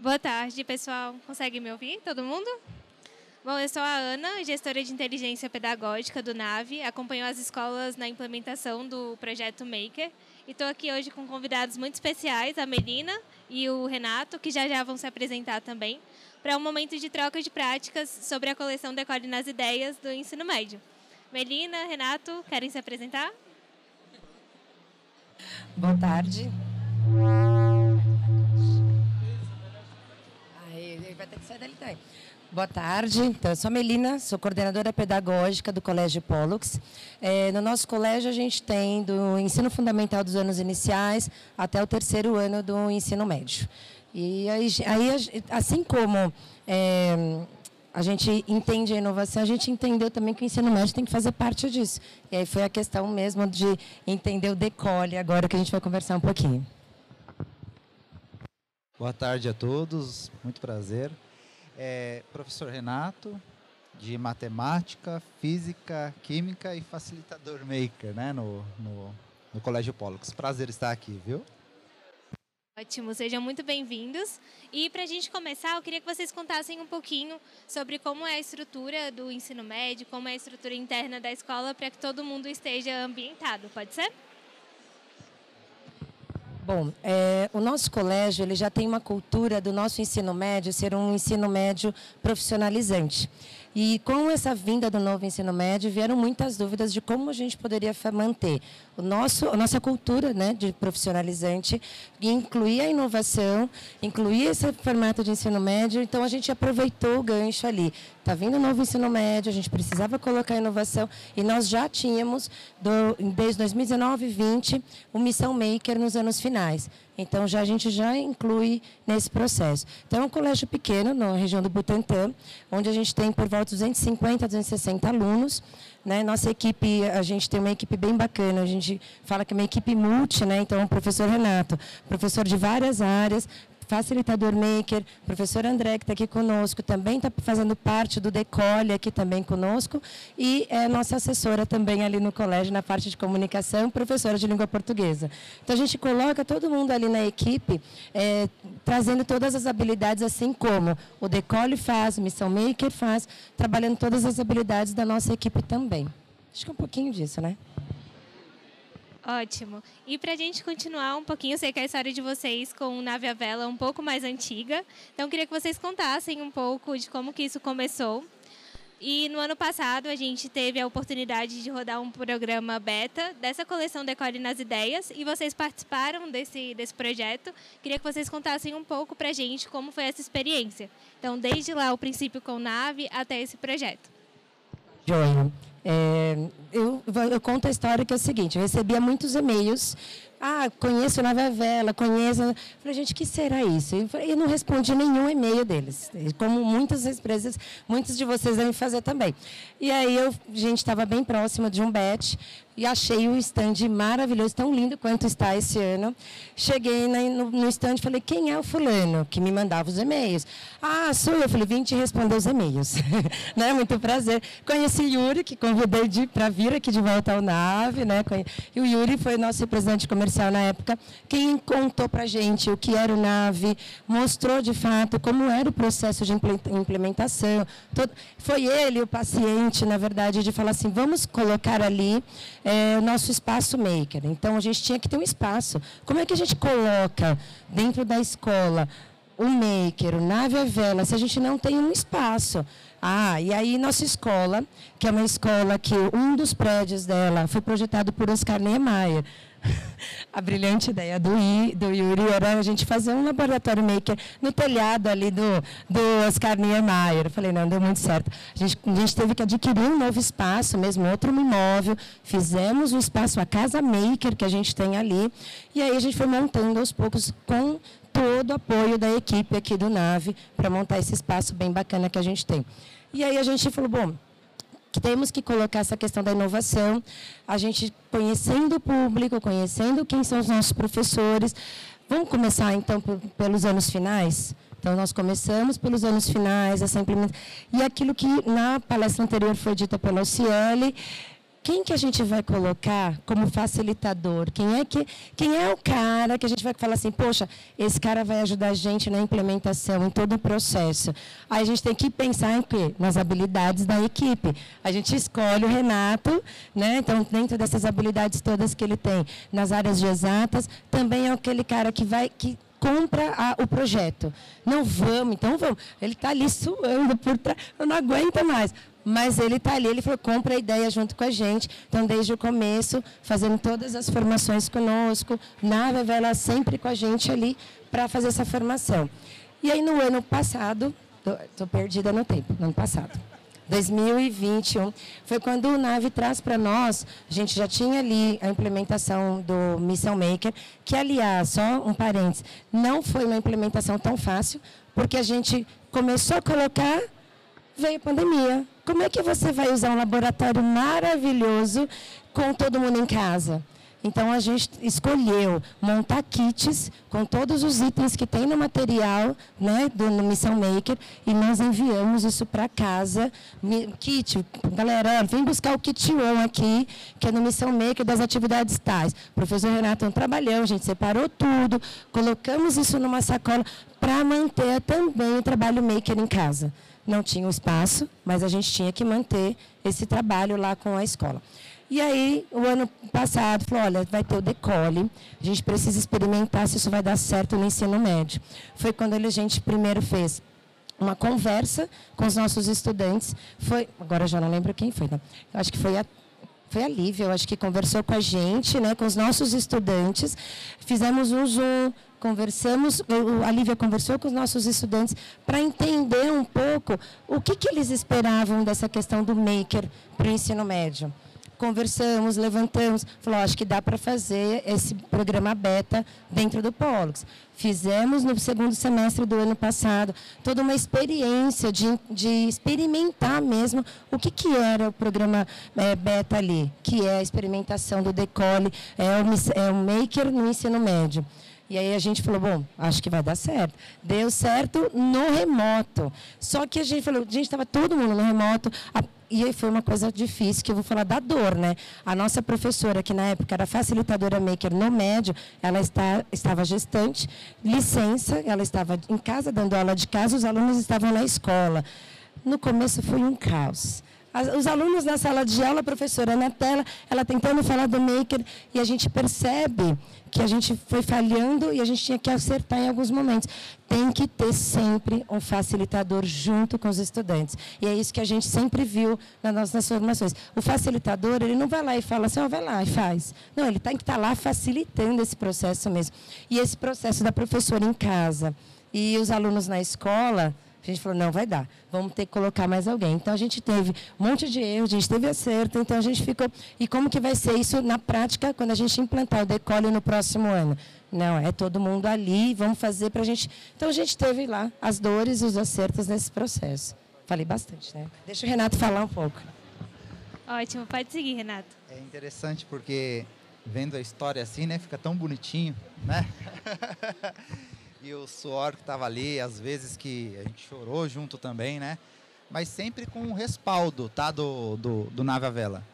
Boa tarde, pessoal. Consegue me ouvir? Todo mundo? Bom, eu sou a Ana, gestora de inteligência pedagógica do NAVE, acompanho as escolas na implementação do projeto Maker e estou aqui hoje com convidados muito especiais, a Melina e o Renato, que já já vão se apresentar também, para um momento de troca de práticas sobre a coleção Decore nas Ideias do ensino médio. Melina, Renato, querem se apresentar? Boa tarde. Vai ter que sair dali também. Boa tarde, então, eu sou a Melina, sou coordenadora pedagógica do Colégio Pollux. É, no nosso colégio a gente tem do ensino fundamental dos anos iniciais até o terceiro ano do ensino médio. E aí, aí assim como é, a gente entende a inovação, a gente entendeu também que o ensino médio tem que fazer parte disso. E aí foi a questão mesmo de entender o decole agora que a gente vai conversar um pouquinho. Boa tarde a todos, muito prazer. É, professor Renato, de matemática, física, química e facilitador maker né, no, no, no Colégio Pollux. Prazer estar aqui, viu? Ótimo, sejam muito bem-vindos. E para a gente começar, eu queria que vocês contassem um pouquinho sobre como é a estrutura do ensino médio, como é a estrutura interna da escola, para que todo mundo esteja ambientado. Pode ser? Bom, é, o nosso colégio ele já tem uma cultura do nosso ensino médio ser um ensino médio profissionalizante. E com essa vinda do novo ensino médio, vieram muitas dúvidas de como a gente poderia manter o nosso, a nossa cultura né, de profissionalizante, incluir a inovação, incluir esse formato de ensino médio. Então, a gente aproveitou o gancho ali. Está vindo o novo ensino médio, a gente precisava colocar inovação e nós já tínhamos, do, desde 2019 e 2020, o Missão Maker nos anos finais. Então, já, a gente já inclui nesse processo. Então, é um colégio pequeno, na região do Butantã, onde a gente tem por volta de 250 a 260 alunos. Né? Nossa equipe, a gente tem uma equipe bem bacana, a gente fala que é uma equipe multi, né? então o professor Renato, professor de várias áreas, facilitador maker, professor André, que está aqui conosco, também está fazendo parte do Decole aqui também conosco, e é nossa assessora também ali no colégio, na parte de comunicação, professora de língua portuguesa. Então, a gente coloca todo mundo ali na equipe, é, trazendo todas as habilidades, assim como o Decole faz, o Missão Maker faz, trabalhando todas as habilidades da nossa equipe também. Acho que é um pouquinho disso, né? Ótimo. E para a gente continuar um pouquinho, eu sei que a história de vocês com Nave a Vela é um pouco mais antiga, então queria que vocês contassem um pouco de como que isso começou. E no ano passado a gente teve a oportunidade de rodar um programa beta dessa coleção Decore nas Ideias e vocês participaram desse, desse projeto. Queria que vocês contassem um pouco para a gente como foi essa experiência. Então, desde lá, o princípio com Nave até esse projeto. Joia. É, eu, eu, conto a história que é o seguinte, eu recebia muitos e-mails, ah, conheço Nova Vela, conheço... Falei, gente, que será isso? E eu não respondi nenhum e-mail deles, como muitas empresas, muitos de vocês devem fazer também. E aí, eu, gente estava bem próximo de um bet, e achei o stand maravilhoso, tão lindo quanto está esse ano. Cheguei no, stand e falei, quem é o fulano que me mandava os e-mails? Ah, sou eu. Falei, vim te responder os e-mails. né? Muito prazer. Conheci Yuri, que convidei para vir aqui de volta ao NAVE. Né? E o Yuri foi nosso representante comercial na época, quem contou para a gente o que era o NAVE, mostrou de fato como era o processo de implementação. Foi ele o paciente, na verdade, de falar assim, vamos colocar ali é, o nosso espaço maker. Então, a gente tinha que ter um espaço. Como é que a gente coloca dentro da escola o maker, o nave a vela, se a gente não tem um espaço? Ah, e aí nossa escola, que é uma escola que um dos prédios dela foi projetado por Oscar Niemeyer, a brilhante ideia do, I, do Yuri era a gente fazer um laboratório maker no telhado ali do, do Oscar Niemeyer. Eu falei, não, deu muito certo. A gente, a gente teve que adquirir um novo espaço, mesmo outro imóvel. Fizemos o espaço, a casa maker que a gente tem ali. E aí a gente foi montando aos poucos com todo o apoio da equipe aqui do NAVE para montar esse espaço bem bacana que a gente tem. E aí a gente falou, bom, que temos que colocar essa questão da inovação, a gente conhecendo o público, conhecendo quem são os nossos professores. Vamos começar, então, pelos anos finais? Então, nós começamos pelos anos finais, essa implementação. E aquilo que na palestra anterior foi dita pela Ociele, quem que a gente vai colocar como facilitador? Quem é que quem é o cara que a gente vai falar assim, poxa, esse cara vai ajudar a gente na implementação, em todo o processo. Aí a gente tem que pensar em quê? Nas habilidades da equipe. A gente escolhe o Renato, né? Então, dentro dessas habilidades todas que ele tem, nas áreas de exatas, também é aquele cara que vai que compra a, o projeto. Não vamos, então vamos. Ele está ali suando por trás, eu não aguento mais. Mas ele está ali, ele falou, compra a ideia junto com a gente. Então, desde o começo, fazendo todas as formações conosco, na Vevela sempre com a gente ali para fazer essa formação. E aí, no ano passado, estou perdida no tempo, no ano passado. 2021, foi quando o NAVE traz para nós, a gente já tinha ali a implementação do Mission Maker, que, aliás, só um parênteses, não foi uma implementação tão fácil, porque a gente começou a colocar, veio a pandemia. Como é que você vai usar um laboratório maravilhoso com todo mundo em casa? Então a gente escolheu montar kits com todos os itens que tem no material, né, do no Missão Maker, e nós enviamos isso para casa. Kit, galera, vem buscar o kit 1 aqui, que é no Missão Maker das atividades tais. O professor Renato trabalhão, a gente separou tudo, colocamos isso numa sacola para manter também o trabalho maker em casa. Não tinha o espaço, mas a gente tinha que manter esse trabalho lá com a escola. E aí, o ano passado, falou, olha, vai ter o decole, a gente precisa experimentar se isso vai dar certo no ensino médio. Foi quando a gente primeiro fez uma conversa com os nossos estudantes. Foi, agora já não lembro quem foi, não. acho que foi a foi a Lívia, eu acho que conversou com a gente, né, com os nossos estudantes. Fizemos um Zoom, conversamos, a Lívia conversou com os nossos estudantes para entender um pouco o que, que eles esperavam dessa questão do maker para o ensino médio conversamos, levantamos, falou, acho que dá para fazer esse programa beta dentro do Pollux. Fizemos no segundo semestre do ano passado toda uma experiência de, de experimentar mesmo o que, que era o programa é, beta ali, que é a experimentação do decole, é o, é o maker no ensino médio. E aí a gente falou, bom, acho que vai dar certo. Deu certo no remoto. Só que a gente falou, gente, estava todo mundo no remoto. A e aí foi uma coisa difícil, que eu vou falar da dor, né? A nossa professora, que na época era facilitadora maker no médio, ela está, estava gestante, licença, ela estava em casa dando aula de casa, os alunos estavam na escola. No começo foi um caos. Os alunos na sala de aula, a professora na tela, ela tentando falar do maker, e a gente percebe que a gente foi falhando e a gente tinha que acertar em alguns momentos. Tem que ter sempre um facilitador junto com os estudantes. E é isso que a gente sempre viu nas nossas formações. O facilitador, ele não vai lá e fala assim, oh, vai lá e faz. Não, ele tem que estar lá facilitando esse processo mesmo. E esse processo da professora em casa e os alunos na escola, a gente falou, não, vai dar. Vamos ter que colocar mais alguém. Então, a gente teve um monte de erros, a gente teve acerto. Então, a gente ficou... E como que vai ser isso na prática quando a gente implantar o decole no próximo ano? Não, é todo mundo ali, vamos fazer para a gente... Então, a gente teve lá as dores e os acertos nesse processo. Falei bastante, né? Deixa o Renato falar um pouco. Ótimo, pode seguir, Renato. É interessante porque, vendo a história assim, né? Fica tão bonitinho, né? e o suor que estava ali, às vezes que a gente chorou junto também, né? Mas sempre com o respaldo, tá? Do, do, do Nave à Vela.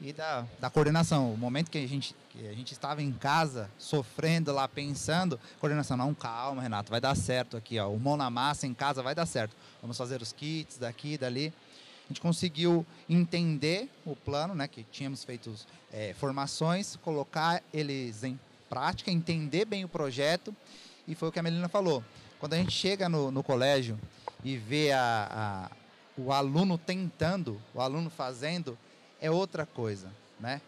E da, da coordenação. O momento que a, gente, que a gente estava em casa, sofrendo lá, pensando, coordenação, não, calma, Renato, vai dar certo aqui, ó. O mão na massa em casa vai dar certo. Vamos fazer os kits daqui, dali. A gente conseguiu entender o plano, né? Que tínhamos feito é, formações, colocar eles em prática, entender bem o projeto e foi o que a Melina falou. Quando a gente chega no, no colégio e vê a, a, o aluno tentando, o aluno fazendo, é outra coisa, né?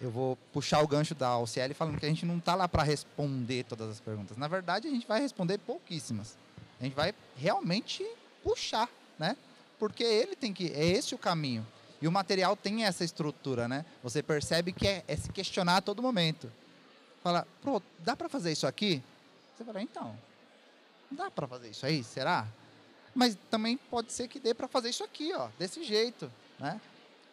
Eu vou puxar o gancho da OCL falando que a gente não está lá para responder todas as perguntas. Na verdade, a gente vai responder pouquíssimas. A gente vai realmente puxar, né? Porque ele tem que, é esse o caminho. E o material tem essa estrutura, né? Você percebe que é, é se questionar a todo momento. Fala, pô, dá para fazer isso aqui? Você fala, então, dá para fazer isso aí, será? Mas também pode ser que dê para fazer isso aqui, ó, desse jeito, né?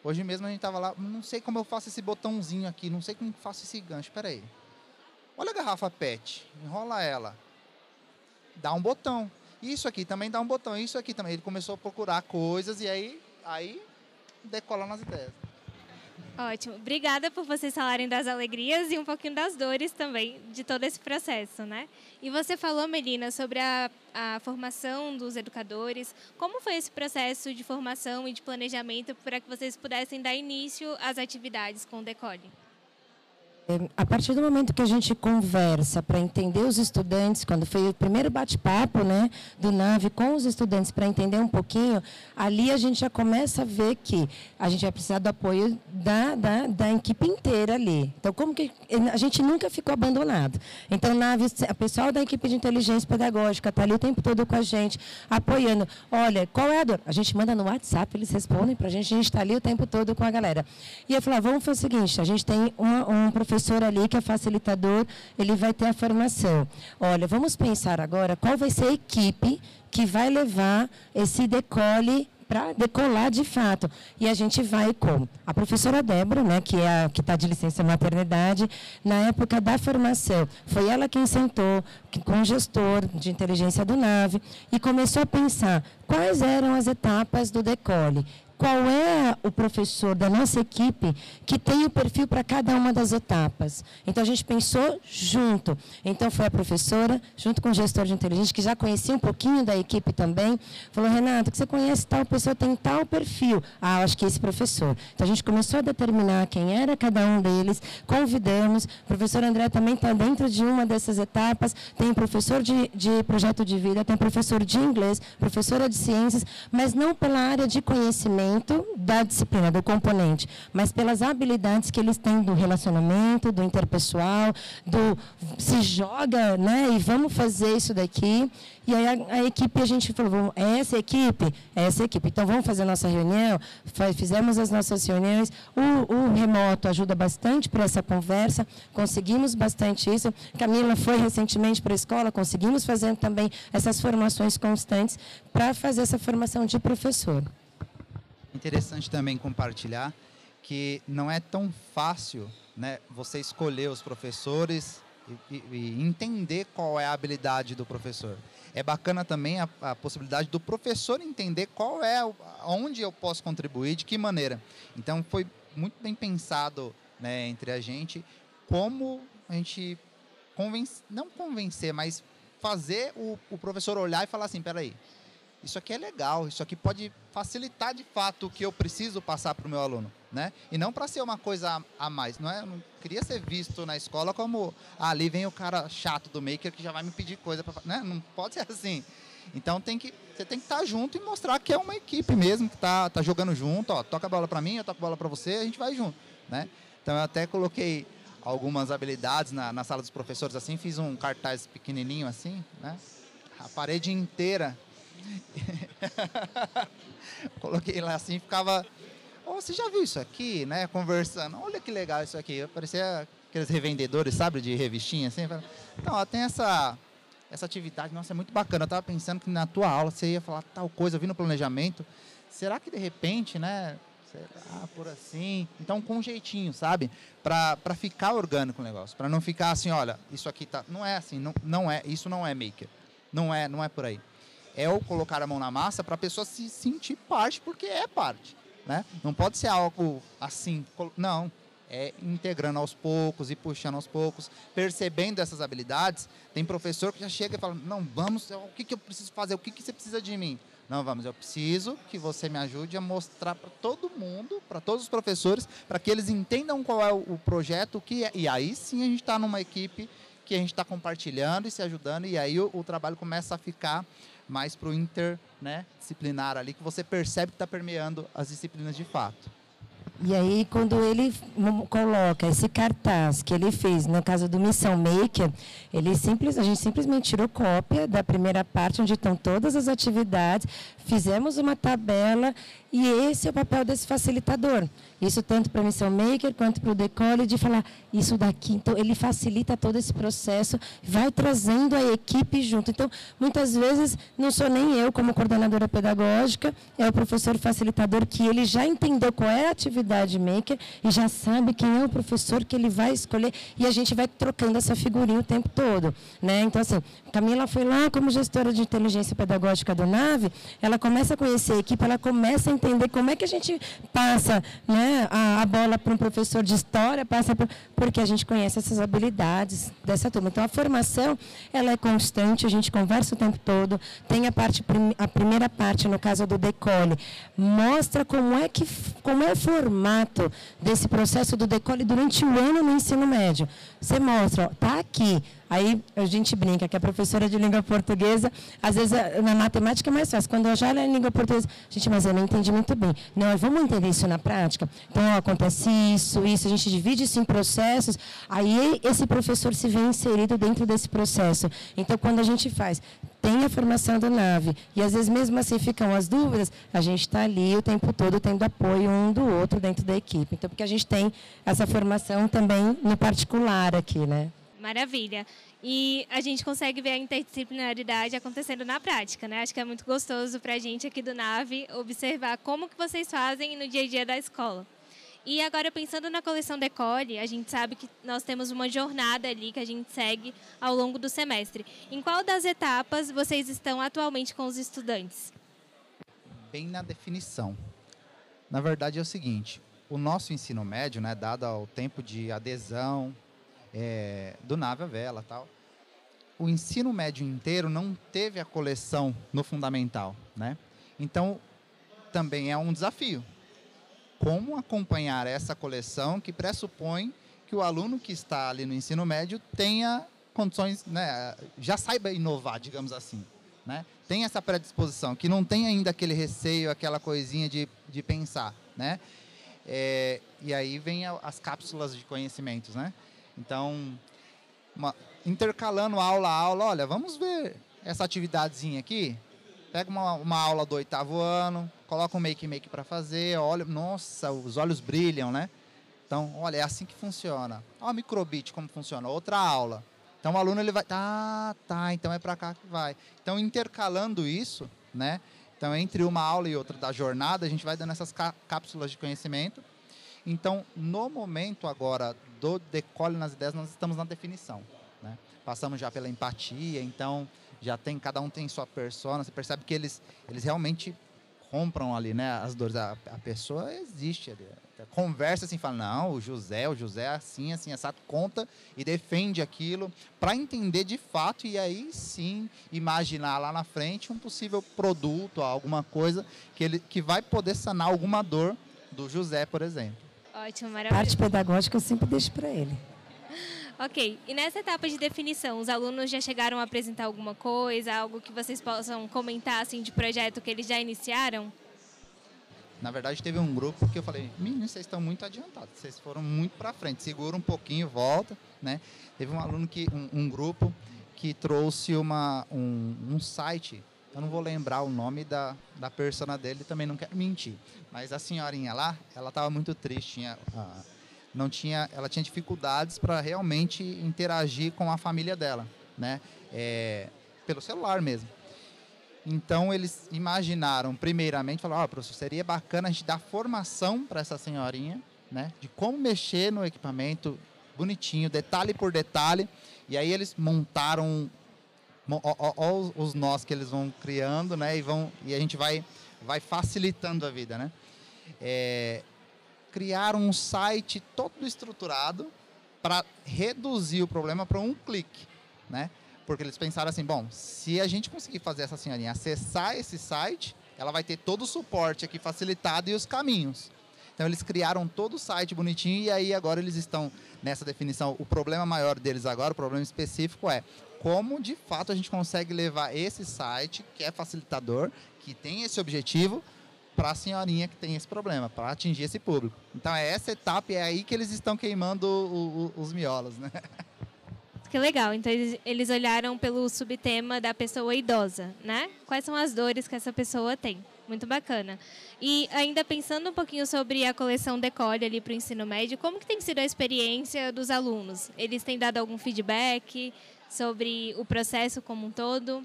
Hoje mesmo a gente tava lá, não sei como eu faço esse botãozinho aqui, não sei como faço esse gancho, espera aí. Olha a garrafa PET, enrola ela, dá um botão. Isso aqui também dá um botão, isso aqui também. Ele começou a procurar coisas e aí, aí decola nas ideias. Ótimo. Obrigada por vocês falarem das alegrias e um pouquinho das dores também de todo esse processo, né? E você falou, Melina, sobre a, a formação dos educadores. Como foi esse processo de formação e de planejamento para que vocês pudessem dar início às atividades com o Decole? É, a partir do momento que a gente conversa para entender os estudantes, quando foi o primeiro bate-papo né, do NAVE com os estudantes para entender um pouquinho, ali a gente já começa a ver que a gente vai precisar do apoio da, da, da equipe inteira ali. Então, como que a gente nunca ficou abandonado. Então, NAVE, o pessoal da equipe de inteligência pedagógica está ali o tempo todo com a gente, apoiando. Olha, qual é a dor? A gente manda no WhatsApp, eles respondem para a gente, a gente está ali o tempo todo com a galera. E eu falei, ah, vamos fazer o seguinte, a gente tem um, um professor professor ali, que é facilitador, ele vai ter a formação. Olha, vamos pensar agora qual vai ser a equipe que vai levar esse decole para decolar de fato. E a gente vai com a professora Débora, né, que é a que está de licença maternidade, na época da formação. Foi ela quem sentou com o gestor de inteligência do NAVE e começou a pensar quais eram as etapas do decole qual é o professor da nossa equipe que tem o perfil para cada uma das etapas. Então a gente pensou junto. Então foi a professora, junto com o gestor de inteligência, que já conhecia um pouquinho da equipe também, falou: Renato, que você conhece tal pessoa, tem tal perfil. Ah, acho que é esse professor. Então a gente começou a determinar quem era cada um deles, convidamos. O professor André também está dentro de uma dessas etapas. Tem professor de, de projeto de vida, tem professor de inglês, professora de ciências, mas não pela área de conhecimento da disciplina, do componente, mas pelas habilidades que eles têm do relacionamento, do interpessoal, do se joga, né? E vamos fazer isso daqui. E aí a, a equipe, a gente falou, é essa equipe? É essa equipe. Então vamos fazer a nossa reunião. Fizemos as nossas reuniões. O, o remoto ajuda bastante para essa conversa. Conseguimos bastante isso. Camila foi recentemente para a escola, conseguimos fazer também essas formações constantes para fazer essa formação de professor. Interessante também compartilhar que não é tão fácil né, você escolher os professores e, e, e entender qual é a habilidade do professor. É bacana também a, a, possibilidade do professor entender qual é, onde eu posso contribuir, de que maneira. Então foi muito bem pensado né, entre a gente como a gente convence, não convencer, mas fazer o, o professor olhar e falar assim, peraí, isso aqui é legal, isso aqui pode facilitar de fato o que eu preciso passar para o meu aluno, né? E não para ser uma coisa a, mais, não é? Eu não queria ser visto na escola como ah, ali vem o cara chato do maker que já vai me pedir coisa para, né? Não pode ser assim. Então tem que você tem que estar tá junto e mostrar que é uma equipe mesmo que está tá jogando junto, ó, toca a bola para mim, eu toco a bola para você, a gente vai junto, né? Então eu até coloquei algumas habilidades na, na sala dos professores assim, fiz um cartaz pequenininho assim, né? A parede inteira Coloquei lá assim, ficava. Oh, você já viu isso aqui, né? Conversando. Olha que legal isso aqui. Parecia aqueles revendedores, sabe, de revistinha assim. Então, ó, tem essa essa atividade, nossa, é muito bacana. Eu estava pensando que na tua aula você ia falar tal coisa, eu vi no planejamento. Será que de repente, né? Será por assim? Então, com jeitinho, sabe? Para ficar orgânico o negócio. Para não ficar assim, olha, isso aqui tá. Não é assim, não, não é, isso não é maker. Não é, não é por aí é o colocar a mão na massa para a pessoa se sentir parte, porque é parte. Né? Não pode ser algo assim, não. É integrando aos poucos e puxando aos poucos, percebendo essas habilidades. Tem professor que já chega e fala: Não, vamos, o que, que eu preciso fazer? O que, que você precisa de mim? Não, vamos, eu preciso que você me ajude a mostrar para todo mundo, para todos os professores, para que eles entendam qual é o, projeto, o que é. E aí sim a gente está numa equipe que a gente está compartilhando e se ajudando, e aí o, o trabalho começa a ficar mais para o interdisciplinar ali, que você percebe que está permeando as disciplinas de fato. E aí, quando ele coloca esse cartaz que ele fez no caso do Missão Maker, ele simples, a gente simplesmente tirou cópia da primeira parte, onde estão todas as atividades, fizemos uma tabela e esse é o papel desse facilitador. Isso tanto para a Missão Maker quanto para o Decole, de falar isso daqui. Então, ele facilita todo esse processo, vai trazendo a equipe junto. Então, muitas vezes, não sou nem eu como coordenadora pedagógica, é o professor facilitador que ele já entendeu qual é a atividade atividade maker e já sabe quem é o professor que ele vai escolher e a gente vai trocando essa figurinha o tempo todo. Né? Então, assim, Camila foi lá como gestora de inteligência pedagógica do NAVE, ela começa a conhecer a equipe, ela começa a entender como é que a gente passa né, a, a bola para um professor de história, passa por, porque a gente conhece essas habilidades dessa turma. Então, a formação ela é constante, a gente conversa o tempo todo, tem a, parte, a primeira parte, no caso do decole, mostra como é, que, como é o formato desse processo do decole durante o ano no ensino médio. Você mostra, está aqui, Aí a gente brinca que a professora de língua portuguesa, às vezes na matemática é mais fácil. Quando já olho em língua portuguesa, gente, mas eu não entendi muito bem. Não, vamos entender isso na prática? Então, ó, acontece isso, isso, a gente divide isso em processos, aí esse professor se vê inserido dentro desse processo. Então, quando a gente faz, tem a formação do NAVE, e às vezes mesmo assim ficam as dúvidas, a gente está ali o tempo todo tendo apoio um do outro dentro da equipe. Então, porque a gente tem essa formação também no particular aqui, né? Maravilha. E a gente consegue ver a interdisciplinaridade acontecendo na prática, né? Acho que é muito gostoso para a gente aqui do NAVE observar como que vocês fazem no dia a dia da escola. E agora, pensando na coleção Decore, a gente sabe que nós temos uma jornada ali que a gente segue ao longo do semestre. Em qual das etapas vocês estão atualmente com os estudantes? Bem na definição. Na verdade, é o seguinte: o nosso ensino médio, né, dado ao tempo de adesão, é, do Nave a Vela tal. O ensino médio inteiro não teve a coleção no fundamental, né? Então, também é um desafio. Como acompanhar essa coleção que pressupõe que o aluno que está ali no ensino médio tenha condições, né, já saiba inovar, digamos assim, né? Tem essa predisposição, que não tem ainda aquele receio, aquela coisinha de, de pensar, né? É, e aí vem as cápsulas de conhecimentos, né? Então, uma, intercalando aula a aula, olha, vamos ver essa atividadezinha aqui. Pega uma, uma aula do oitavo ano, coloca um make-make para fazer, olha, nossa, os olhos brilham, né? Então, olha, é assim que funciona. Olha o microbit como funciona, outra aula. Então, o aluno ele vai, tá, tá, então é para cá que vai. Então, intercalando isso, né? Então, entre uma aula e outra da jornada, a gente vai dando essas cápsulas de conhecimento. Então, no momento agora do decole nas ideias, nós estamos na definição. Né? Passamos já pela empatia, então já tem, cada um tem sua persona, você percebe que eles, eles realmente compram ali, né, as dores. A, a pessoa existe ali. Conversa assim, fala, não, o José, o José é assim, assim, essa conta e defende aquilo para entender de fato e aí sim imaginar lá na frente um possível produto, alguma coisa que, ele, que vai poder sanar alguma dor do José, por exemplo. Ótimo, maravilhoso. Parte pedagógica eu sempre deixo para ele. Ok, e nessa etapa de definição, os alunos já chegaram a apresentar alguma coisa, algo que vocês possam comentar assim de projeto que eles já iniciaram? Na verdade, teve um grupo que eu falei, meninos, vocês estão muito adiantados, vocês foram muito para frente, segura um pouquinho, volta, né? Teve um aluno que, um, um grupo que trouxe uma, um, um site eu não vou lembrar o nome da, da persona dele, também não quero mentir. Mas a senhorinha lá, ela estava muito triste, tinha, ah, não tinha, ela tinha dificuldades para realmente interagir com a família dela, né? É, pelo celular mesmo. Então eles imaginaram, primeiramente, falaram: "Ó, oh, professor, seria bacana a gente dar formação para essa senhorinha, né, de como mexer no equipamento bonitinho, detalhe por detalhe". E aí eles montaram Olha os nós que eles vão criando, né? E, vão, e a gente vai, vai facilitando a vida, né? É, criaram um site todo estruturado para reduzir o problema para um clique, né? Porque eles pensaram assim, bom, se a gente conseguir fazer essa senhorinha acessar esse site, ela vai ter todo o suporte aqui facilitado e os caminhos. Então eles criaram todo o site bonitinho e aí agora eles estão nessa definição. O problema maior deles agora, o problema específico é como de fato a gente consegue levar esse site, que é facilitador, que tem esse objetivo, para a senhorinha que tem esse problema, para atingir esse público. Então é essa etapa, é aí que eles estão queimando o, o, os miolos, né? Que legal. Então eles olharam pelo subtema da pessoa idosa, né? Quais são as dores que essa pessoa tem? Muito bacana. E ainda pensando um pouquinho sobre a coleção Decolhe ali para o ensino médio, como que tem sido a experiência dos alunos? Eles têm dado algum feedback? sobre o processo como um todo?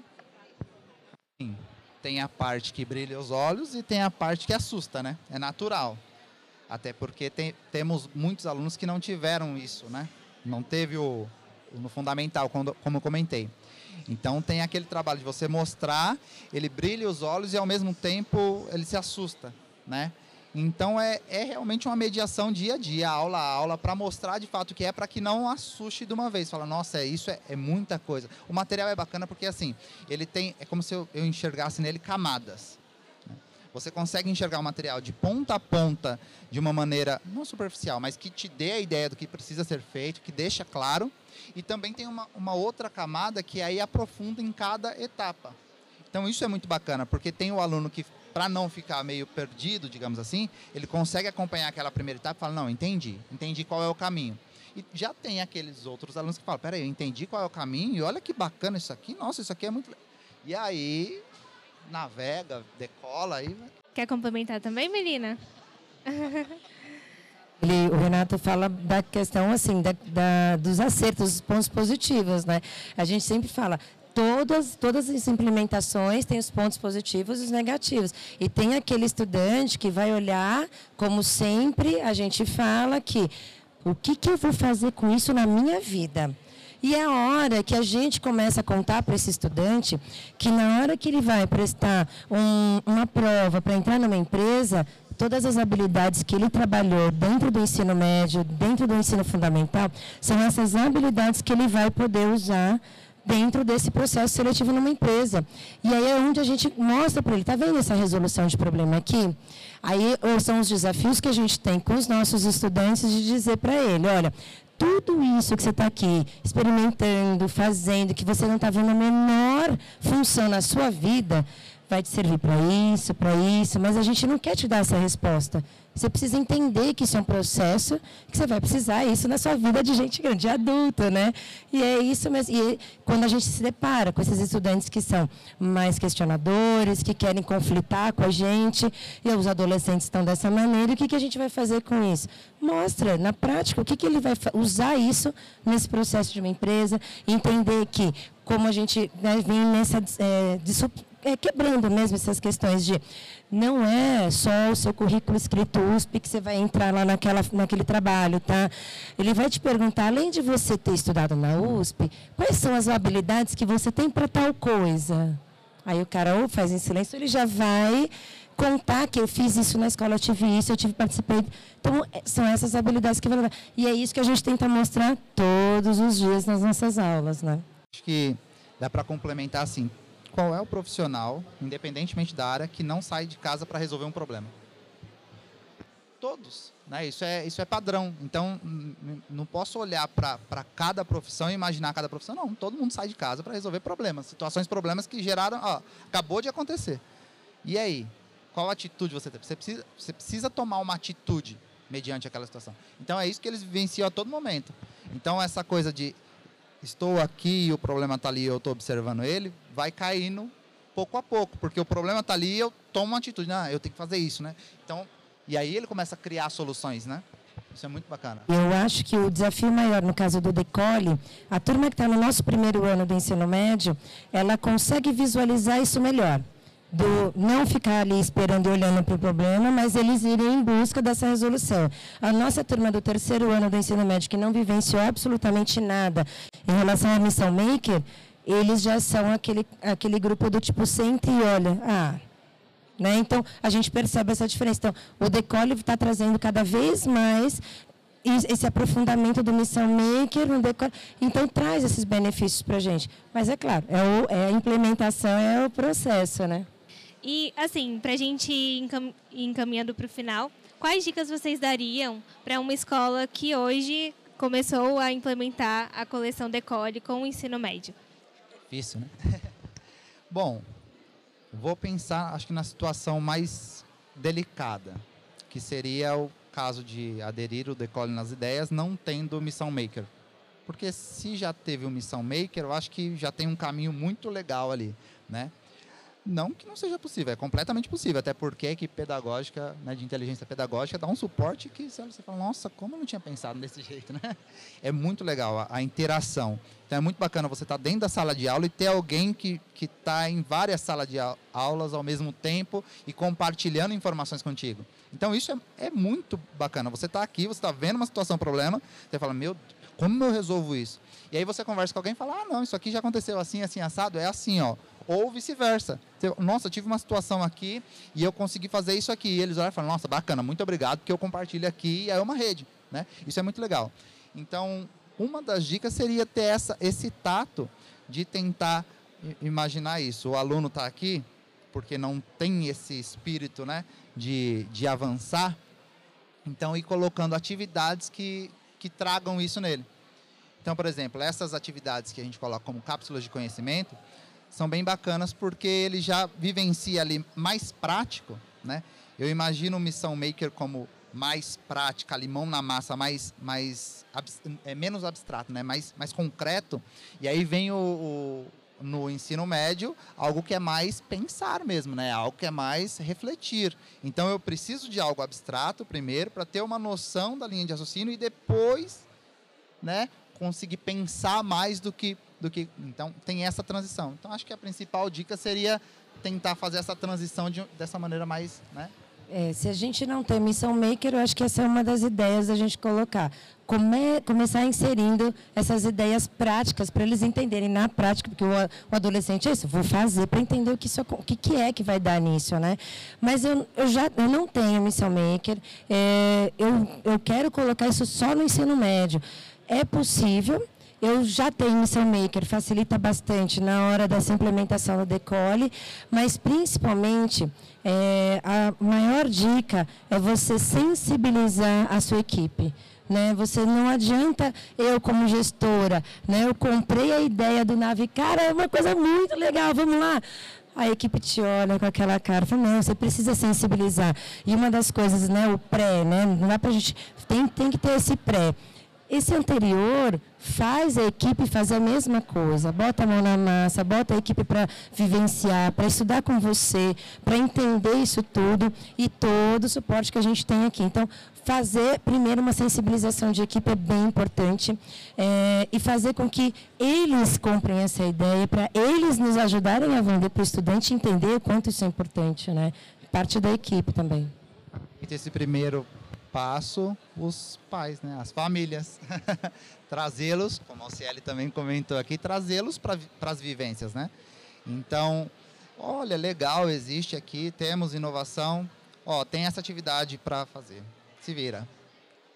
Sim. Tem a parte que brilha os olhos e tem a parte que assusta, né? É natural. Até porque tem, temos muitos alunos que não tiveram isso, né? Não teve o, no fundamental, como, como eu comentei. Então tem aquele trabalho de você mostrar, ele brilha os olhos e ao mesmo tempo ele se assusta, né? Então é, é realmente uma mediação dia a dia, aula a aula, para mostrar de fato o que é, para que não assuste de uma vez. Fala, nossa, é, isso é, é, muita coisa. O material é bacana porque assim, ele tem, é como se eu, eu enxergasse nele camadas. Né? Você consegue enxergar o material de ponta a ponta de uma maneira não superficial, mas que te dê a ideia do que precisa ser feito, que deixa claro. E também tem uma, uma outra camada que aí aprofunda em cada etapa. Então isso é muito bacana, porque tem o aluno que para não ficar meio perdido, digamos assim, ele consegue acompanhar aquela primeira etapa e fala, não, entendi, entendi qual é o caminho. E já tem aqueles outros alunos que falam, peraí, eu entendi qual é o caminho e olha que bacana isso aqui, nossa, isso aqui é muito... E aí, navega, decola aí... Quer complementar também, menina? Ele, o Renato fala da questão assim da, da, dos acertos, dos pontos positivos, né? A gente sempre fala, todas, todas as implementações têm os pontos positivos e os negativos. E tem aquele estudante que vai olhar, como sempre a gente fala, que o que, que eu vou fazer com isso na minha vida? E é a hora que a gente começa a contar para esse estudante que na hora que ele vai prestar um, uma prova para entrar numa empresa, todas as habilidades que ele trabalhou dentro do ensino médio, dentro do ensino fundamental, são essas habilidades que ele vai poder usar dentro desse processo seletivo numa empresa. E aí é onde a gente mostra para ele, está vendo essa resolução de problema aqui? Aí são os desafios que a gente tem com os nossos estudantes de dizer para ele, olha, tudo isso que você está aqui experimentando, fazendo, que você não está vendo a menor função na sua vida, vai te servir para isso, para isso, mas a gente não quer te dar essa resposta. Você precisa entender que isso é um processo, que você vai precisar isso na sua vida de gente grande, de adulto, né? E é isso mesmo. E quando a gente se depara com esses estudantes que são mais questionadores, que querem conflitar com a gente, e os adolescentes estão dessa maneira, o que, que a gente vai fazer com isso? Mostra, na prática, o que, que ele vai usar isso nesse processo de uma empresa, entender que como a gente né, vem nessa é, é, quebrando mesmo essas questões de não é só o seu currículo escrito USP que você vai entrar lá naquela, naquele trabalho, tá? Ele vai te perguntar, além de você ter estudado na USP, quais são as habilidades que você tem para tal coisa? Aí o cara ou faz em silêncio, ele já vai contar que eu fiz isso na escola, eu tive isso, eu tive participei. Então, é, são essas habilidades que vão E é isso que a gente tenta mostrar todos os dias nas nossas aulas, né? Acho que dá para complementar assim, qual é o profissional, independentemente da área, que não sai de casa para resolver um problema? Todos. Né? Isso, é, isso é padrão. Então, não posso olhar para cada profissão e imaginar cada profissão. Não, todo mundo sai de casa para resolver problemas. Situações, problemas que geraram. Ó, acabou de acontecer. E aí? Qual atitude você tem? Você precisa, você precisa tomar uma atitude mediante aquela situação. Então, é isso que eles vivenciam a todo momento. Então, essa coisa de estou aqui e o problema está ali, eu estou observando ele, vai caindo pouco a pouco, porque o problema está ali eu tomo uma atitude, ah, eu tenho que fazer isso, né? Então, e aí ele começa a criar soluções, né? Isso é muito bacana. Eu acho que o desafio maior no caso do Decole, a turma que está no nosso primeiro ano do ensino médio, ela consegue visualizar isso melhor do não ficar ali esperando e olhando para o problema, mas eles irem em busca dessa resolução. A nossa turma do terceiro ano do ensino médio, que não vivenciou absolutamente nada em relação à missão maker, eles já são aquele, aquele grupo do tipo senta e olha, ah, né? Então, a gente percebe essa diferença. Então, o Decole está trazendo cada vez mais esse aprofundamento do Missão Maker, então traz esses benefícios para a gente. Mas é claro, é, o, é a implementação, é o processo, né? E, assim, para a gente ir encaminhando para o final, quais dicas vocês dariam para uma escola que hoje começou a implementar a coleção Decore com o ensino médio? Difícil, né? Bom, vou pensar, acho que na situação mais delicada, que seria o caso de aderir o Decolle nas ideias não tendo missão maker. Porque se já teve o missão maker, eu acho que já tem um caminho muito legal ali, né? Não que não seja possível, é completamente possível, até porque a equipe pedagógica, né, de inteligência pedagógica, dá um suporte que você, fala, nossa, como eu não tinha pensado desse jeito, né? É muito legal a, a interação. Então é muito bacana você estar tá dentro da sala de aula e ter alguém que está em várias salas de aulas ao mesmo tempo e compartilhando informações contigo. Então isso é, é muito bacana. Você está aqui, você está vendo uma situação, um problema, você fala, meu, como eu resolvo isso? E aí você conversa com alguém e fala, ah, não, isso aqui já aconteceu assim, assim, assado, é assim, ó ou vice-versa. Nossa, tive uma situação aqui e eu consegui fazer isso aqui. E eles olham e falam, nossa, bacana, muito obrigado, porque eu compartilho aqui e é uma rede. Né? Isso é muito legal. Então, uma das dicas seria ter essa, esse tato de tentar imaginar isso. O aluno está aqui porque não tem esse espírito né, de, de avançar, então ir colocando atividades que, que tragam isso nele. Então, por exemplo, essas atividades que a gente coloca como cápsulas de conhecimento, são bem bacanas porque ele já vivencia ali mais prático, né? Eu imagino o Missão Maker como mais prática, limão na massa, mais, mais é menos abstrato, né? mais, mais concreto. E aí vem o, o, no ensino médio algo que é mais pensar mesmo, né? algo que é mais refletir. Então eu preciso de algo abstrato primeiro para ter uma noção da linha de raciocínio e depois né, conseguir pensar mais do que do que então tem essa transição. Então acho que a principal dica seria tentar fazer essa transição de, dessa maneira mais, né? É, se a gente não tem missão maker, eu acho que essa é uma das ideias da gente colocar. Come, começar inserindo essas ideias práticas para eles entenderem na prática, porque o, o adolescente é isso, vou fazer para entender o que, isso, o que, que é que vai dar nisso, né? Mas eu, eu já eu não tenho missão maker, é, eu, eu quero colocar isso só no ensino médio. É possível, eu já tenho Missão Maker, facilita bastante na hora dessa implementação do decole, mas principalmente é, a maior dica é você sensibilizar a sua equipe. Né? Você não adianta eu como gestora, né? Eu comprei a ideia do nave, cara, é uma coisa muito legal, vamos lá. A equipe te olha com aquela cara, fala, não, você precisa sensibilizar. E uma das coisas, né, o pré, né? Não dá pra gente tem tem que ter esse pré. Esse anterior faz a equipe fazer a mesma coisa, bota a mão na massa, bota a equipe para vivenciar, para estudar com você, para entender isso tudo e todo o suporte que a gente tem aqui. Então, fazer primeiro uma sensibilização de equipe é bem importante é, e fazer com que eles comprem essa ideia para eles nos ajudarem a vender para o estudante entender o quanto isso é importante, né? Parte da equipe também. Esse primeiro passo os pais, né, as famílias. trazê-los, como a Alciele também comentou aqui, trazê-los para as vivências. Né? Então, olha, legal, existe aqui, temos inovação, ó, tem essa atividade para fazer, se vira.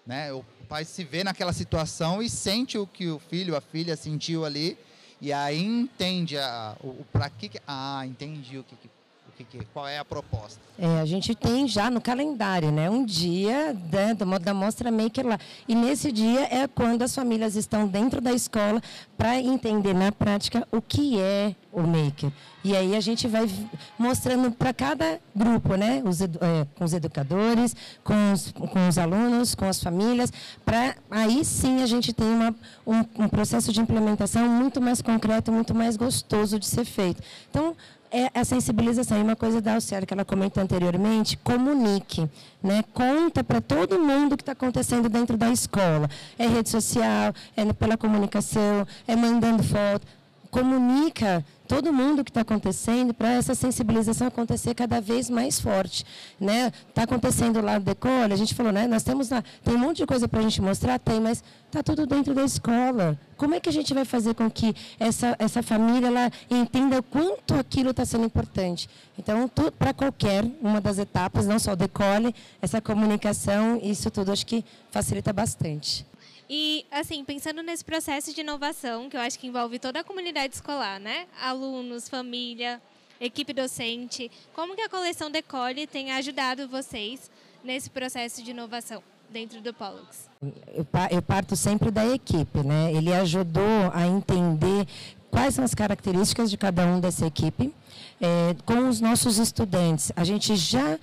Né? O pai se vê naquela situação e sente o que o filho, a filha sentiu ali, e aí entende a, o, o para que, ah, entendi o que, que que, que, qual é a proposta? É, a gente tem já no calendário, né? Um dia né, da Mostra Maker lá. E nesse dia é quando as famílias estão dentro da escola para entender na prática o que é o Maker. E aí a gente vai mostrando para cada grupo, né? Os, é, com os educadores, com os, com os alunos, com as famílias, para aí sim a gente tem uma, um, um processo de implementação muito mais concreto, muito mais gostoso de ser feito. Então, é a sensibilização. E uma coisa da Alciara que ela comentou anteriormente, comunique. Né? Conta para todo mundo o que está acontecendo dentro da escola. É rede social, é pela comunicação, é mandando foto. Comunica todo mundo o que está acontecendo para essa sensibilização acontecer cada vez mais forte. Está né? Tá acontecendo lá no Decole, a gente falou, né? nós temos lá, tem um monte de coisa para a gente mostrar, tem, mas está tudo dentro da escola. Como é que a gente vai fazer com que essa, essa família ela entenda o quanto aquilo está sendo importante? Então, para qualquer uma das etapas, não só o Decole, essa comunicação, isso tudo acho que facilita bastante. E, assim, pensando nesse processo de inovação, que eu acho que envolve toda a comunidade escolar, né? Alunos, família, equipe docente, como que a coleção Decole tem ajudado vocês nesse processo de inovação dentro do Pollux? Eu parto sempre da equipe, né? Ele ajudou a entender quais são as características de cada um dessa equipe, é, com os nossos estudantes. A gente já,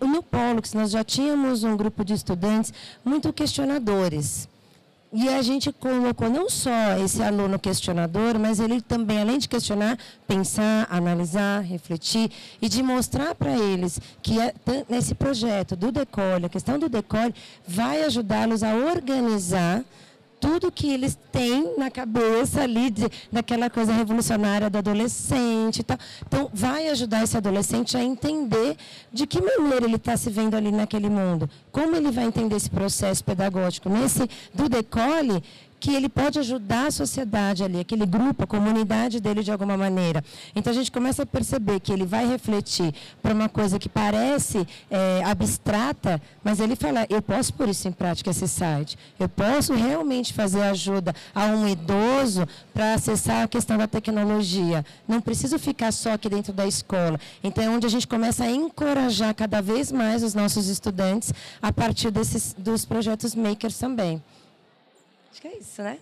no Pollux, nós já tínhamos um grupo de estudantes muito questionadores E a gente colocou não só esse aluno questionador, mas ele também, além de questionar, pensar, analisar, refletir e de mostrar para eles que é nesse projeto do Decole, a questão do Decole, vai ajudá-los a organizar tudo que eles têm na cabeça ali, de, daquela coisa revolucionária do adolescente e tal. Então, vai ajudar esse adolescente a entender de que maneira ele está se vendo ali naquele mundo. Como ele vai entender esse processo pedagógico. Nesse do decole, que ele pode ajudar a sociedade ali, aquele grupo, a comunidade dele de alguma maneira. Então a gente começa a perceber que ele vai refletir para uma coisa que parece é, abstrata, mas ele fala: eu posso pôr isso em prática esse site, eu posso realmente fazer ajuda a um idoso para acessar a questão da tecnologia. Não preciso ficar só aqui dentro da escola. Então é onde a gente começa a encorajar cada vez mais os nossos estudantes a partir desses dos projetos makers também. Acho que é isso, né?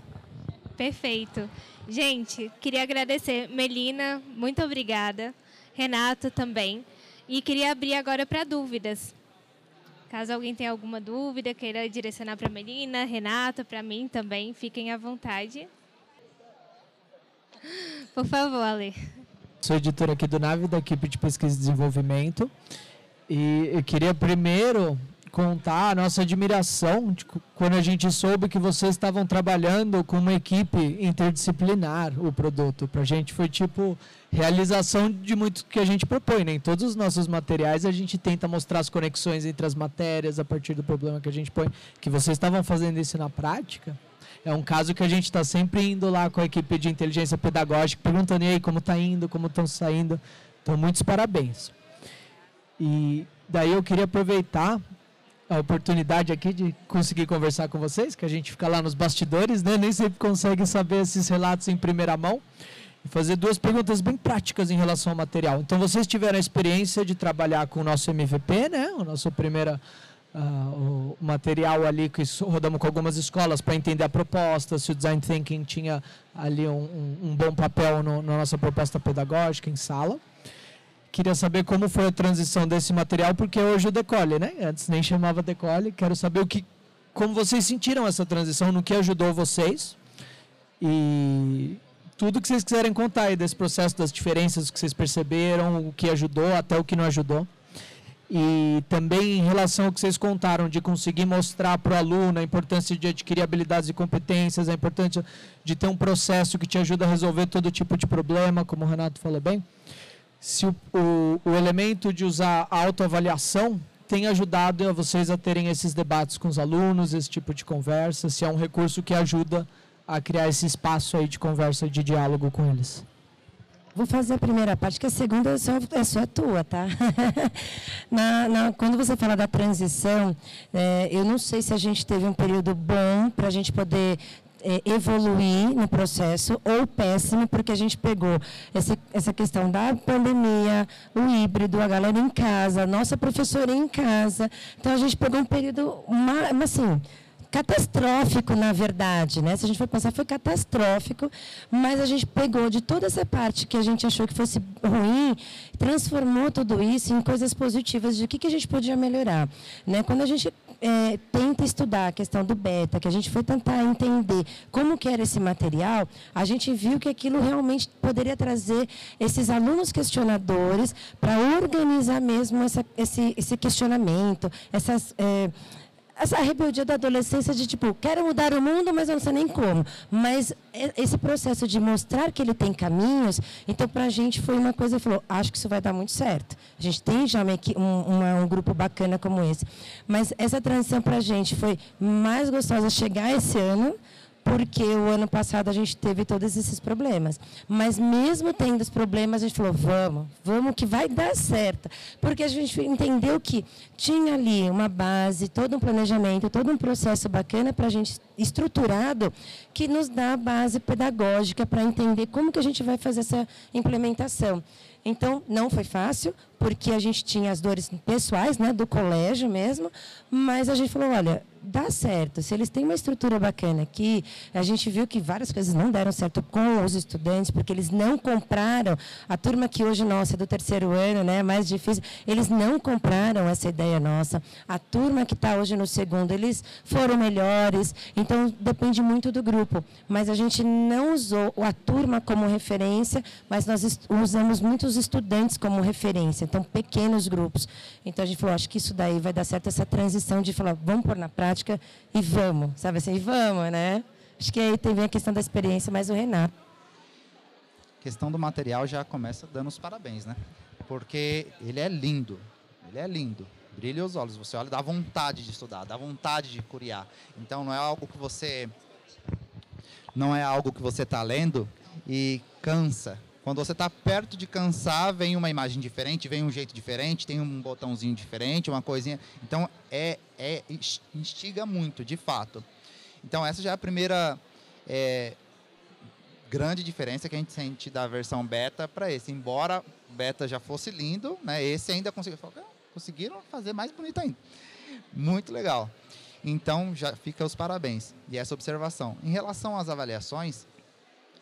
Perfeito. Gente, queria agradecer. Melina, muito obrigada. Renato também. E queria abrir agora para dúvidas. Caso alguém tenha alguma dúvida, queira direcionar para Melina, Renato, para mim também, fiquem à vontade. Por favor, Ale. Sou editor aqui do Nave, da equipe de pesquisa e desenvolvimento. E eu queria primeiro contar a nossa admiração de, quando a gente soube que vocês estavam trabalhando com uma equipe interdisciplinar o produto. Para a gente foi tipo realização de muito que a gente propõe. Né? Em todos os nossos materiais a gente tenta mostrar as conexões entre as matérias a partir do problema que a gente põe. Que vocês estavam fazendo isso na prática. É um caso que a gente está sempre indo lá com a equipe de inteligência pedagógica, perguntando aí como está indo, como estão saindo. Então, muitos parabéns. E daí eu queria aproveitar a oportunidade aqui de conseguir conversar com vocês, que a gente fica lá nos bastidores, né? Nem sempre consegue saber esses relatos em primeira mão. E fazer duas perguntas bem práticas em relação ao material. Então, vocês tiveram a experiência de trabalhar com o nosso MVP, né? O nosso primeiro uh, o material ali que rodamos com algumas escolas para entender a proposta, se o Design Thinking tinha ali um, um, um bom papel no, na nossa proposta pedagógica em sala. Queria saber como foi a transição desse material, porque hoje o Decole, né? Antes nem chamava Decole. Quero saber o que, como vocês sentiram essa transição, no que ajudou vocês. E tudo que vocês quiserem contar aí desse processo, das diferenças que vocês perceberam, o que ajudou, até o que não ajudou. E também em relação ao que vocês contaram, de conseguir mostrar para o aluno a importância de adquirir habilidades e competências, a importância de ter um processo que te ajuda a resolver todo tipo de problema, como o Renato falou bem se o, o, o elemento de usar a autoavaliação tem ajudado a vocês a terem esses debates com os alunos, esse tipo de conversa, se é um recurso que ajuda a criar esse espaço aí de conversa de diálogo com eles. Vou fazer a primeira parte, que a segunda é só, é só tua, tá? na, na, quando você fala da transição, é, eu não sei se a gente teve um período bom para a gente poder evoluir no processo ou péssimo, porque a gente pegou essa, essa questão da pandemia, o híbrido, a galera em casa, a nossa professora em casa. Então, a gente pegou um período, uma, assim, catastrófico, na verdade, né? Se a gente for pensar, foi catastrófico, mas a gente pegou de toda essa parte que a gente achou que fosse ruim, transformou tudo isso em coisas positivas de o que, que a gente podia melhorar, né? Quando a gente é, tenta estudar a questão do beta, que a gente foi tentar entender como que era esse material, a gente viu que aquilo realmente poderia trazer esses alunos questionadores para organizar mesmo essa, esse, esse questionamento, essas é, essa rebeldia da adolescência de tipo, quero mudar o mundo, mas eu não sei nem como. Mas esse processo de mostrar que ele tem caminhos, então para a gente foi uma coisa, falou, acho que isso vai dar muito certo. A gente tem já um, um grupo bacana como esse. Mas essa transição para a gente foi mais gostosa chegar esse ano, porque o ano passado a gente teve todos esses problemas. Mas mesmo tendo os problemas, a gente falou, vamos, vamos que vai dar certo. Porque a gente entendeu que tinha ali uma base, todo um planejamento, todo um processo bacana para a gente estruturado que nos dá a base pedagógica para entender como que a gente vai fazer essa implementação. Então, não foi fácil, porque a gente tinha as dores pessoais, né, do colégio mesmo, mas a gente falou, olha, dá certo. Se eles têm uma estrutura bacana aqui, a gente viu que várias coisas não deram certo com os estudantes, porque eles não compraram. A turma que hoje, nossa, é do terceiro ano, né, mais difícil, eles não compraram essa ideia nossa. A turma que está hoje no segundo, eles foram melhores. Então, depende muito do grupo. Mas a gente não usou a turma como referência, mas nós usamos muitos estudantes como referência. Então, pequenos grupos. Então, a gente falou, acho que isso daí vai dar certo, essa transição de falar, vamos pôr na prática e vamos, sabe assim, e vamos, né? Acho que aí tem a questão da experiência, mas o Renato. questão do material já começa dando os parabéns, né? Porque ele é lindo, ele é lindo. Brilha os olhos, você olha, dá vontade de estudar, dá vontade de curiar. Então não é algo que você não é algo que você está lendo e cansa. Quando você está perto de cansar, vem uma imagem diferente, vem um jeito diferente, tem um botãozinho diferente, uma coisinha. Então, é, é instiga muito, de fato. Então, essa já é a primeira é, grande diferença que a gente sente da versão beta para esse. Embora beta já fosse lindo, né, esse ainda conseguiu, conseguiram fazer mais bonito ainda. Muito legal. Então, já fica os parabéns. E essa observação. Em relação às avaliações,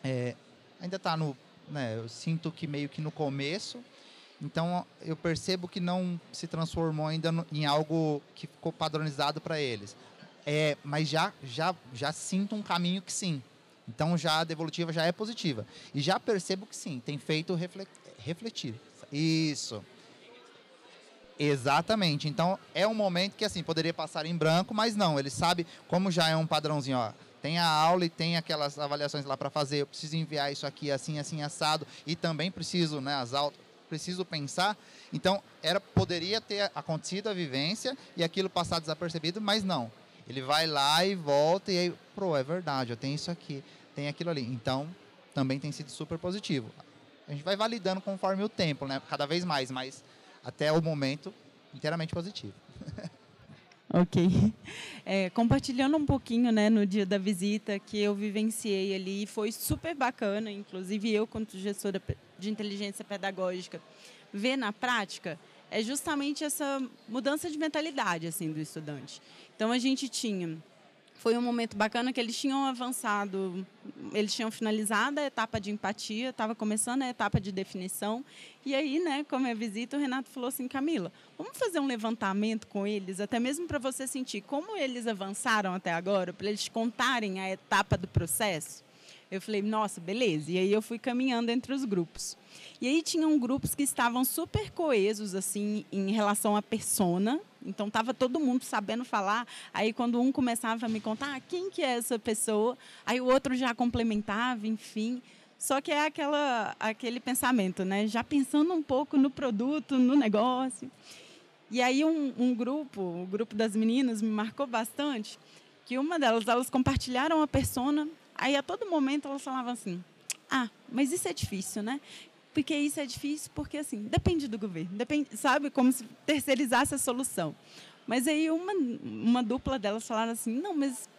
é, ainda está no né? Eu sinto que meio que no começo, então eu percebo que não se transformou ainda em algo que ficou padronizado para eles. É, mas já, já, já sinto um caminho que sim. Então já a devolutiva já é positiva. E já percebo que sim, tem feito refletir. Isso. Exatamente. Então é um momento que assim poderia passar em branco, mas não, ele sabe como já é um padrãozinho, ó tem a aula e tem aquelas avaliações lá para fazer. Eu preciso enviar isso aqui assim, assim, assado. E também preciso, né, as aulas, preciso pensar. Então, era poderia ter acontecido a vivência e aquilo passar desapercebido, mas não. Ele vai lá e volta e aí, pro, é verdade, eu tenho isso aqui, tem aquilo ali. Então, também tem sido super positivo. A gente vai validando conforme o tempo, né? Cada vez mais, mas até o momento inteiramente positivo. Ok. É, compartilhando um pouquinho, né, no dia da visita que eu vivenciei ali, foi super bacana, inclusive eu, quanto gestora de inteligência pedagógica, ver na prática é justamente essa mudança de mentalidade assim do estudante. Então a gente tinha foi um momento bacana que eles tinham avançado, eles tinham finalizado a etapa de empatia, estava começando a etapa de definição. E aí, né, como é visita, o Renato falou assim: Camila, vamos fazer um levantamento com eles, até mesmo para você sentir como eles avançaram até agora, para eles contarem a etapa do processo. Eu falei, nossa, beleza. E aí eu fui caminhando entre os grupos. E aí tinham grupos que estavam super coesos assim em relação à persona. Então estava todo mundo sabendo falar. Aí quando um começava a me contar ah, quem que é essa pessoa, aí o outro já complementava, enfim. Só que é aquela, aquele pensamento, né? Já pensando um pouco no produto, no negócio. E aí um, um grupo, o grupo das meninas, me marcou bastante, que uma delas, elas compartilharam a persona, aí a todo momento elas falavam assim, ah, mas isso é difícil, né? Porque isso é difícil, porque assim, depende do governo, depende, sabe, como se terceirizasse a solução. Mas aí uma, uma dupla delas falaram assim, não, mas...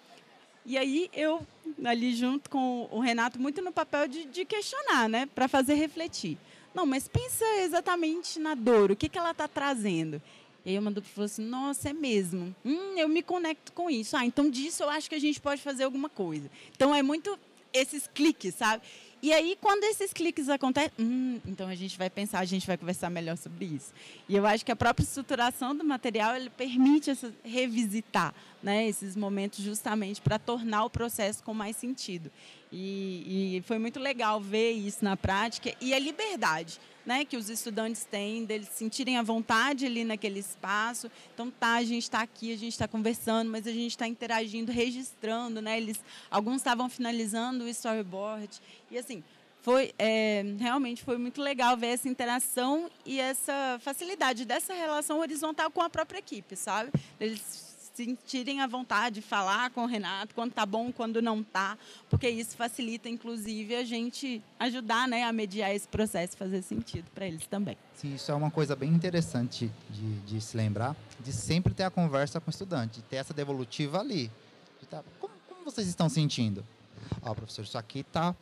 E aí eu, ali junto com o Renato, muito no papel de, de questionar, né, para fazer refletir. Não, mas pensa exatamente na dor, o que, que ela está trazendo. E aí uma dupla falou assim, nossa, é mesmo. Hum, eu me conecto com isso. Ah, então disso eu acho que a gente pode fazer alguma coisa. Então é muito esses cliques, sabe? E aí, quando esses cliques acontecem, hum, então a gente vai pensar, a gente vai conversar melhor sobre isso. E eu acho que a própria estruturação do material ele permite essa, revisitar né, esses momentos justamente para tornar o processo com mais sentido. E, e foi muito legal ver isso na prática e a liberdade né, que os estudantes têm, deles sentirem a vontade ali naquele espaço. Então, tá, a gente está aqui, a gente está conversando, mas a gente está interagindo, registrando, né? Eles, alguns estavam finalizando o storyboard e assim foi é, realmente foi muito legal ver essa interação e essa facilidade dessa relação horizontal com a própria equipe, sabe? Eles sentirem a vontade de falar com o Renato quando tá bom, quando não tá, porque isso facilita, inclusive, a gente ajudar né, a mediar esse processo, fazer sentido para eles também. Sim, isso é uma coisa bem interessante de, de, se lembrar, de sempre ter a conversa com o estudante, ter essa devolutiva ali. De tá, como, como vocês estão sentindo? Ó, oh, professor, isso aqui tá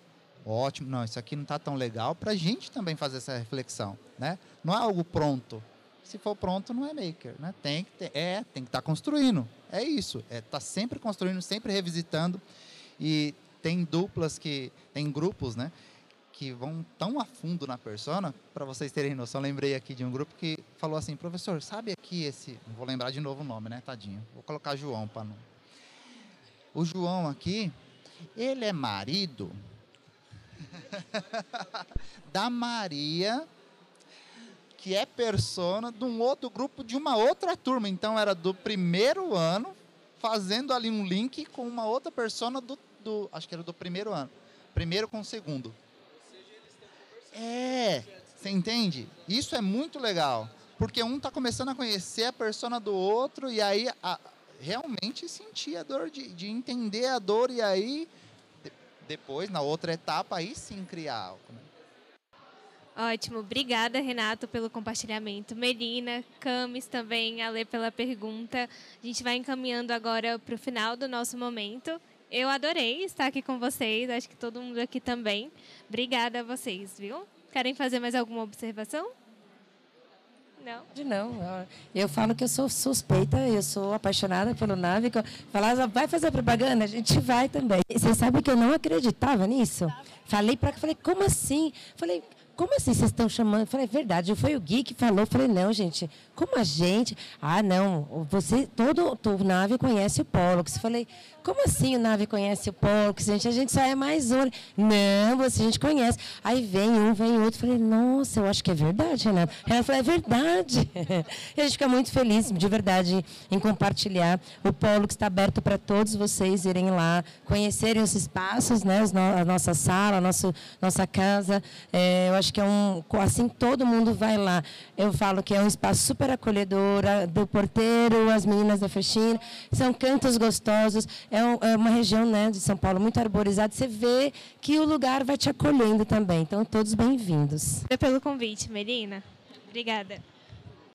Ótimo, não, isso aqui não está tão legal para a gente também fazer essa reflexão, né? Não é algo pronto. Se for pronto, não é maker, né? Tem que ter, é, tem que estar tá construindo. É isso, é tá sempre construindo, sempre revisitando e tem duplas que tem grupos, né? Que vão tão a fundo na persona, para vocês terem noção, lembrei aqui de um grupo que falou assim, professor, sabe aqui esse, vou lembrar de novo o nome, né, tadinho. Vou colocar João para não. O João aqui, ele é marido da Maria, que é persona de um outro grupo de uma outra turma. Então era do primeiro ano, fazendo ali um link com uma outra persona do, do acho que era do primeiro ano. Primeiro com o segundo. É, você entende? Isso é muito legal. Porque um está começando a conhecer a persona do outro e aí a, realmente sentir a dor, de, de entender a dor e aí depois, na outra etapa, aí sim criar algo. Né? Ótimo, obrigada Renato pelo compartilhamento. Melina, Camis também, Ale pela pergunta. A gente vai encaminhando agora para o final do nosso momento. Eu adorei estar aqui com vocês, acho que todo mundo aqui também. Obrigada a vocês, viu? Querem fazer mais alguma observação? Não? Não. Eu falo que eu sou suspeita, eu sou apaixonada pelo Nave. Falar, vai fazer propaganda? A gente vai também. Você sabe que eu não acreditava nisso? Falei para falei, como assim? Falei, como assim vocês estão chamando? Eu falei, é verdade, foi o Gui que falou. Eu falei, não, gente, como a gente? Ah, não, você, todo, todo nave conhece o Pollux. Eu falei, como assim o nave conhece o Pollux? Gente, a gente só é mais um. Não, você a gente conhece. Aí vem um, vem outro. Falei, nossa, eu acho que é verdade, Renato. Ela falou, é verdade. E a gente fica muito feliz, de verdade, em compartilhar. O Pollux está aberto para todos vocês irem lá, conhecerem os espaços, né? a nossa sala, a nossa casa. É, eu acho que é um. Assim, todo mundo vai lá. Eu falo que é um espaço super acolhedor, do porteiro, as meninas da faxina. São cantos gostosos. É, é uma região né, de São Paulo muito arborizada. Você vê que o lugar vai te acolhendo também. Então, todos bem-vindos. Pelo convite, Melina. Obrigada.